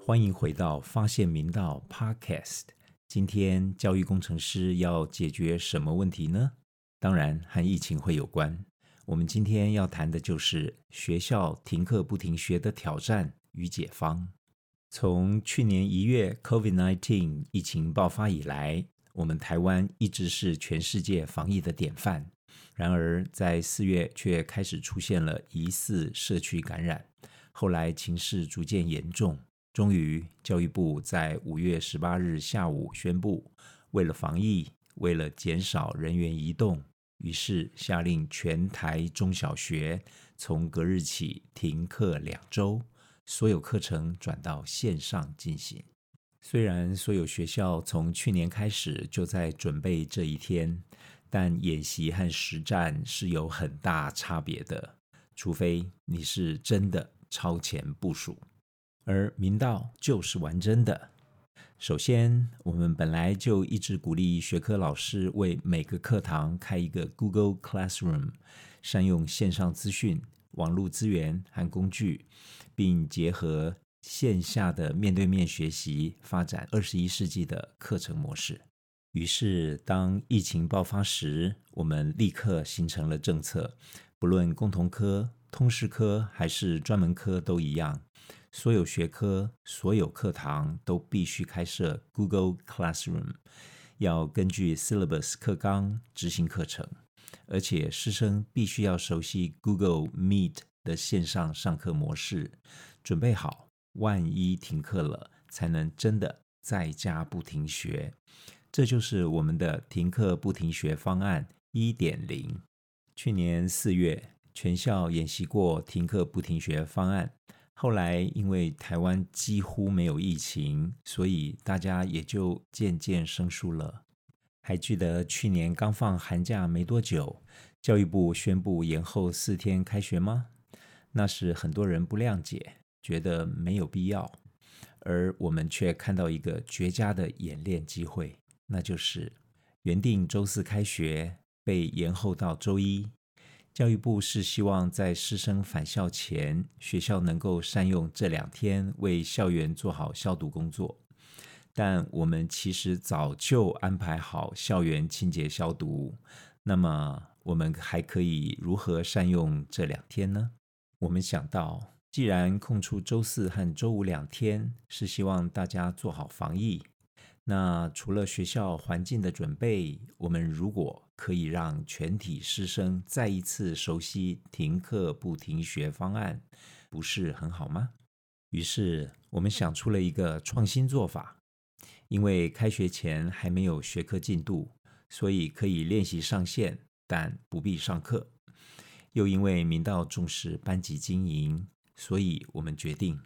欢迎回到发现明道 Podcast。今天教育工程师要解决什么问题呢？当然和疫情会有关。我们今天要谈的就是学校停课不停学的挑战与解方。从去年一月 COVID-19 疫情爆发以来，我们台湾一直是全世界防疫的典范。然而，在四月却开始出现了疑似社区感染，后来情势逐渐严重。终于，教育部在五月十八日下午宣布，为了防疫，为了减少人员移动，于是下令全台中小学从隔日起停课两周，所有课程转到线上进行。虽然所有学校从去年开始就在准备这一天，但演习和实战是有很大差别的，除非你是真的超前部署。而明道就是玩真的。首先，我们本来就一直鼓励学科老师为每个课堂开一个 Google Classroom，善用线上资讯、网络资源和工具，并结合线下的面对面学习，发展二十一世纪的课程模式。于是，当疫情爆发时，我们立刻形成了政策，不论共同科、通识科还是专门科都一样。所有学科、所有课堂都必须开设 Google Classroom，要根据 Syllabus 课纲执行课程，而且师生必须要熟悉 Google Meet 的线上上课模式，准备好，万一停课了，才能真的在家不停学。这就是我们的停课不停学方案一点零。去年四月，全校演习过停课不停学方案。后来，因为台湾几乎没有疫情，所以大家也就渐渐生疏了。还记得去年刚放寒假没多久，教育部宣布延后四天开学吗？那时很多人不谅解，觉得没有必要，而我们却看到一个绝佳的演练机会，那就是原定周四开学被延后到周一。教育部是希望在师生返校前，学校能够善用这两天为校园做好消毒工作。但我们其实早就安排好校园清洁消毒。那么，我们还可以如何善用这两天呢？我们想到，既然空出周四和周五两天，是希望大家做好防疫。那除了学校环境的准备，我们如果可以让全体师生再一次熟悉停课不停学方案，不是很好吗？于是我们想出了一个创新做法，因为开学前还没有学科进度，所以可以练习上线，但不必上课。又因为明道重视班级经营，所以我们决定。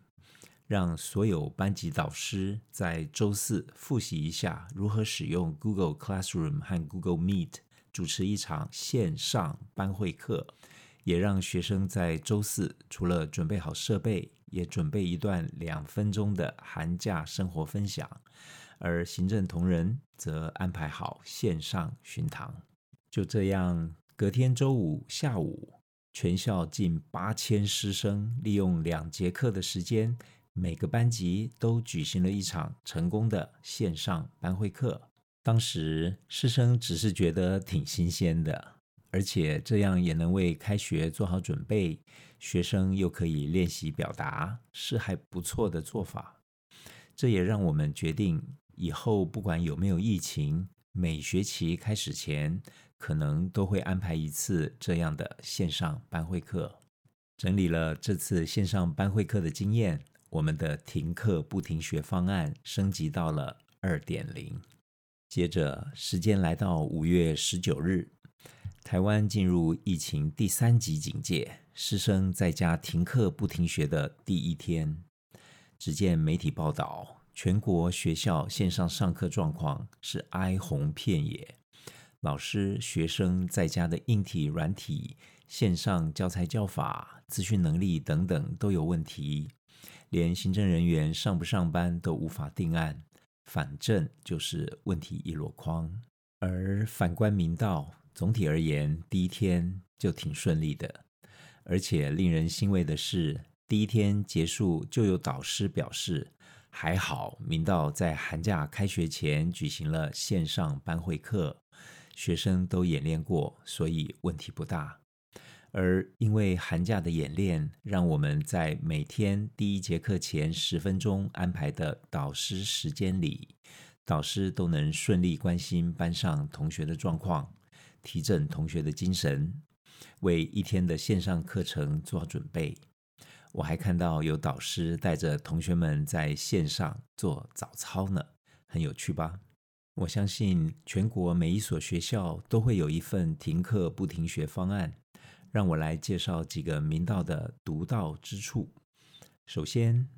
让所有班级导师在周四复习一下如何使用 Google Classroom 和 Google Meet 主持一场线上班会课，也让学生在周四除了准备好设备，也准备一段两分钟的寒假生活分享，而行政同仁则安排好线上巡堂。就这样，隔天周五下午，全校近八千师生利用两节课的时间。每个班级都举行了一场成功的线上班会课。当时师生只是觉得挺新鲜的，而且这样也能为开学做好准备，学生又可以练习表达，是还不错的做法。这也让我们决定，以后不管有没有疫情，每学期开始前，可能都会安排一次这样的线上班会课。整理了这次线上班会课的经验。我们的停课不停学方案升级到了二点零。接着，时间来到五月十九日，台湾进入疫情第三级警戒，师生在家停课不停学的第一天，只见媒体报道，全国学校线上上课状况是哀鸿遍野，老师、学生在家的硬体、软体、线上教材教法、资讯能力等等都有问题。连行政人员上不上班都无法定案，反正就是问题一箩筐。而反观明道，总体而言，第一天就挺顺利的，而且令人欣慰的是，第一天结束就有导师表示，还好明道在寒假开学前举行了线上班会课，学生都演练过，所以问题不大。而因为寒假的演练，让我们在每天第一节课前十分钟安排的导师时间里，导师都能顺利关心班上同学的状况，提振同学的精神，为一天的线上课程做好准备。我还看到有导师带着同学们在线上做早操呢，很有趣吧？我相信全国每一所学校都会有一份停课不停学方案。让我来介绍几个明道的独到之处。首先，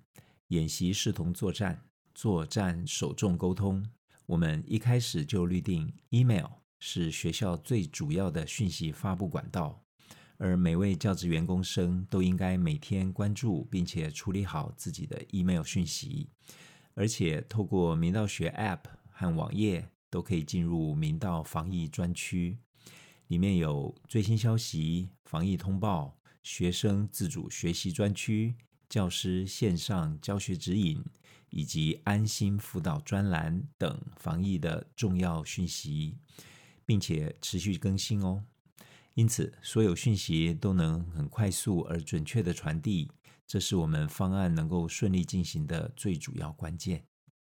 演习视同作战，作战首重沟通。我们一开始就预定 email 是学校最主要的讯息发布管道，而每位教职员工生都应该每天关注并且处理好自己的 email 讯息，而且透过明道学 app 和网页都可以进入明道防疫专区。里面有最新消息、防疫通报、学生自主学习专区、教师线上教学指引，以及安心辅导专栏等防疫的重要讯息，并且持续更新哦。因此，所有讯息都能很快速而准确的传递，这是我们方案能够顺利进行的最主要关键。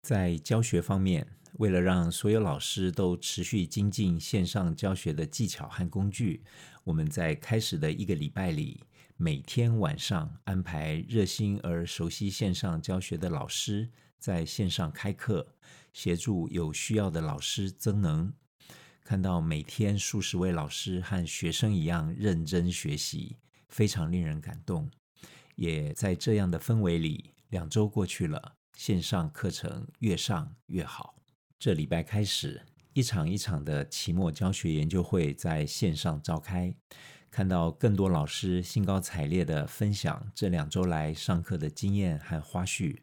在教学方面，为了让所有老师都持续精进线上教学的技巧和工具，我们在开始的一个礼拜里，每天晚上安排热心而熟悉线上教学的老师在线上开课，协助有需要的老师增能。看到每天数十位老师和学生一样认真学习，非常令人感动。也在这样的氛围里，两周过去了。线上课程越上越好。这礼拜开始，一场一场的期末教学研究会在线上召开，看到更多老师兴高采烈的分享这两周来上课的经验和花絮，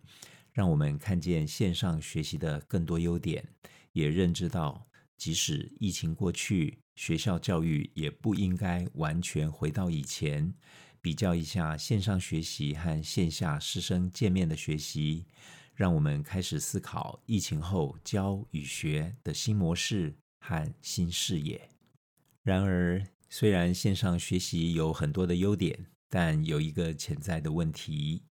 让我们看见线上学习的更多优点，也认知到即使疫情过去，学校教育也不应该完全回到以前。比较一下线上学习和线下师生见面的学习。让我们开始思考疫情后教与学的新模式和新视野。然而，虽然线上学习有很多的优点，但有一个潜在的问题，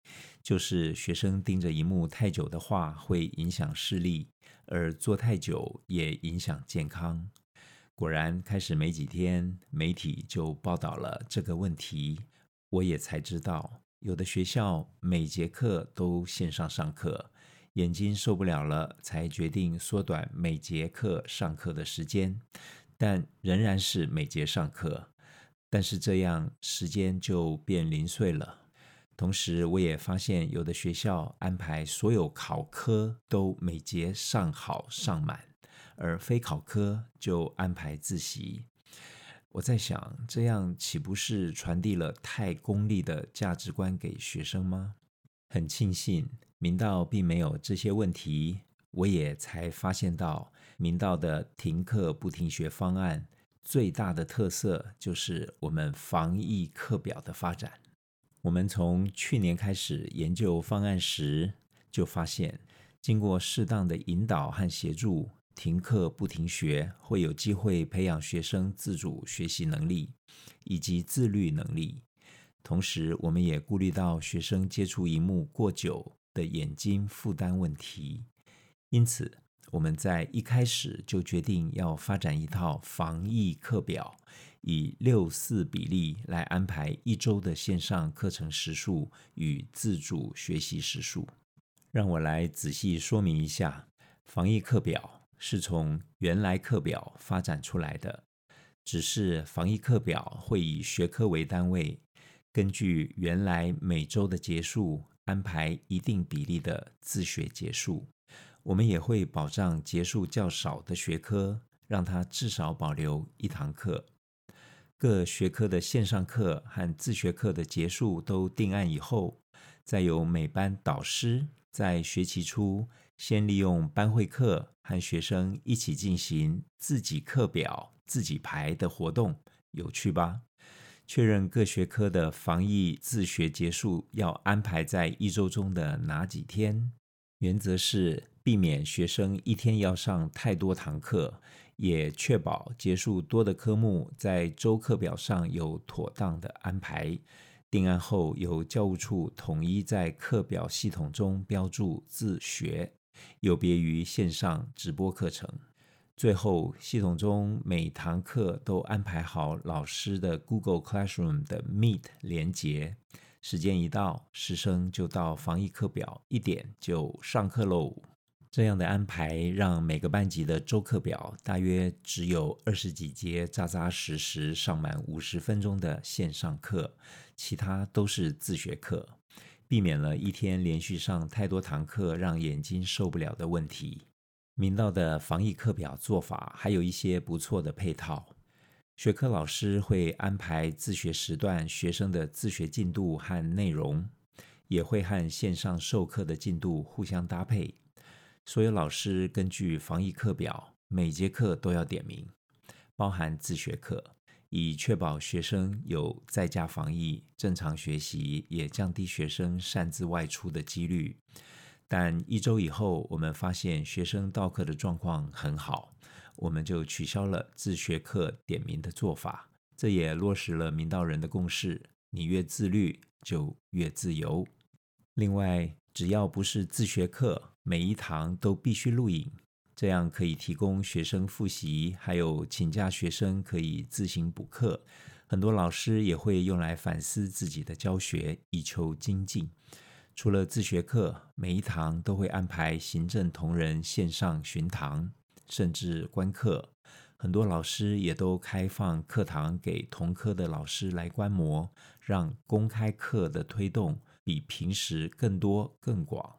就是学生盯着荧幕太久的话，会影响视力，而坐太久也影响健康。果然，开始没几天，媒体就报道了这个问题，我也才知道。有的学校每节课都线上上课，眼睛受不了了，才决定缩短每节课上课的时间，但仍然是每节上课。但是这样时间就变零碎了。同时，我也发现有的学校安排所有考科都每节上好上满，而非考科就安排自习。我在想，这样岂不是传递了太功利的价值观给学生吗？很庆幸明道并没有这些问题，我也才发现到明道的停课不停学方案最大的特色就是我们防疫课表的发展。我们从去年开始研究方案时，就发现经过适当的引导和协助。停课不停学，会有机会培养学生自主学习能力以及自律能力。同时，我们也顾虑到学生接触荧幕过久的眼睛负担问题，因此我们在一开始就决定要发展一套防疫课表，以六四比例来安排一周的线上课程时数与自主学习时数。让我来仔细说明一下防疫课表。是从原来课表发展出来的，只是防疫课表会以学科为单位，根据原来每周的结束安排一定比例的自学结束。我们也会保障结束较少的学科，让它至少保留一堂课。各学科的线上课和自学课的结束都定案以后，再由每班导师在学期初。先利用班会课和学生一起进行自己课表、自己排的活动，有趣吧？确认各学科的防疫自学结束要安排在一周中的哪几天？原则是避免学生一天要上太多堂课，也确保结束多的科目在周课表上有妥当的安排。定案后，由教务处统一在课表系统中标注自学，有别于线上直播课程。最后，系统中每堂课都安排好老师的 Google Classroom 的 Meet 连结，时间一到，师生就到防疫课表一点就上课喽。这样的安排让每个班级的周课表大约只有二十几节扎扎实实上满五十分钟的线上课，其他都是自学课，避免了一天连续上太多堂课让眼睛受不了的问题。明道的防疫课表做法还有一些不错的配套，学科老师会安排自学时段学生的自学进度和内容，也会和线上授课的进度互相搭配。所有老师根据防疫课表，每节课都要点名，包含自学课，以确保学生有在家防疫、正常学习，也降低学生擅自外出的几率。但一周以后，我们发现学生到课的状况很好，我们就取消了自学课点名的做法。这也落实了明道人的共识：你越自律，就越自由。另外，只要不是自学课，每一堂都必须录影，这样可以提供学生复习，还有请假学生可以自行补课。很多老师也会用来反思自己的教学，以求精进。除了自学课，每一堂都会安排行政同仁线上巡堂，甚至观课。很多老师也都开放课堂给同科的老师来观摩，让公开课的推动比平时更多更广。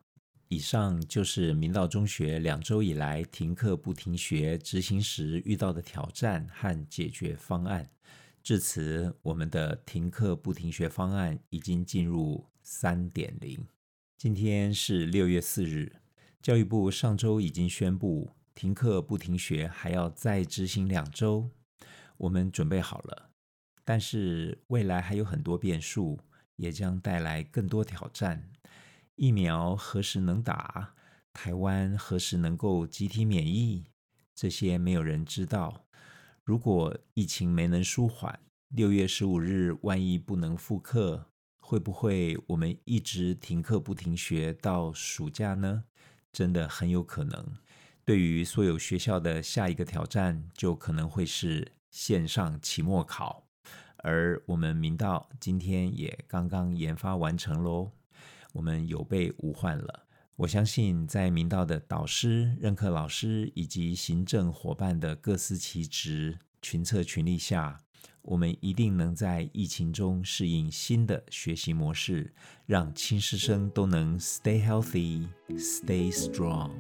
以上就是明道中学两周以来停课不停学执行时遇到的挑战和解决方案。至此，我们的停课不停学方案已经进入。三点零，今天是六月四日。教育部上周已经宣布停课不停学，还要再执行两周。我们准备好了，但是未来还有很多变数，也将带来更多挑战。疫苗何时能打？台湾何时能够集体免疫？这些没有人知道。如果疫情没能舒缓，六月十五日万一不能复课。会不会我们一直停课不停学到暑假呢？真的很有可能。对于所有学校的下一个挑战，就可能会是线上期末考。而我们明道今天也刚刚研发完成喽，我们有备无患了。我相信在明道的导师、任课老师以及行政伙伴的各司其职、群策群力下。我们一定能在疫情中适应新的学习模式，让亲师生都能 stay healthy, stay strong。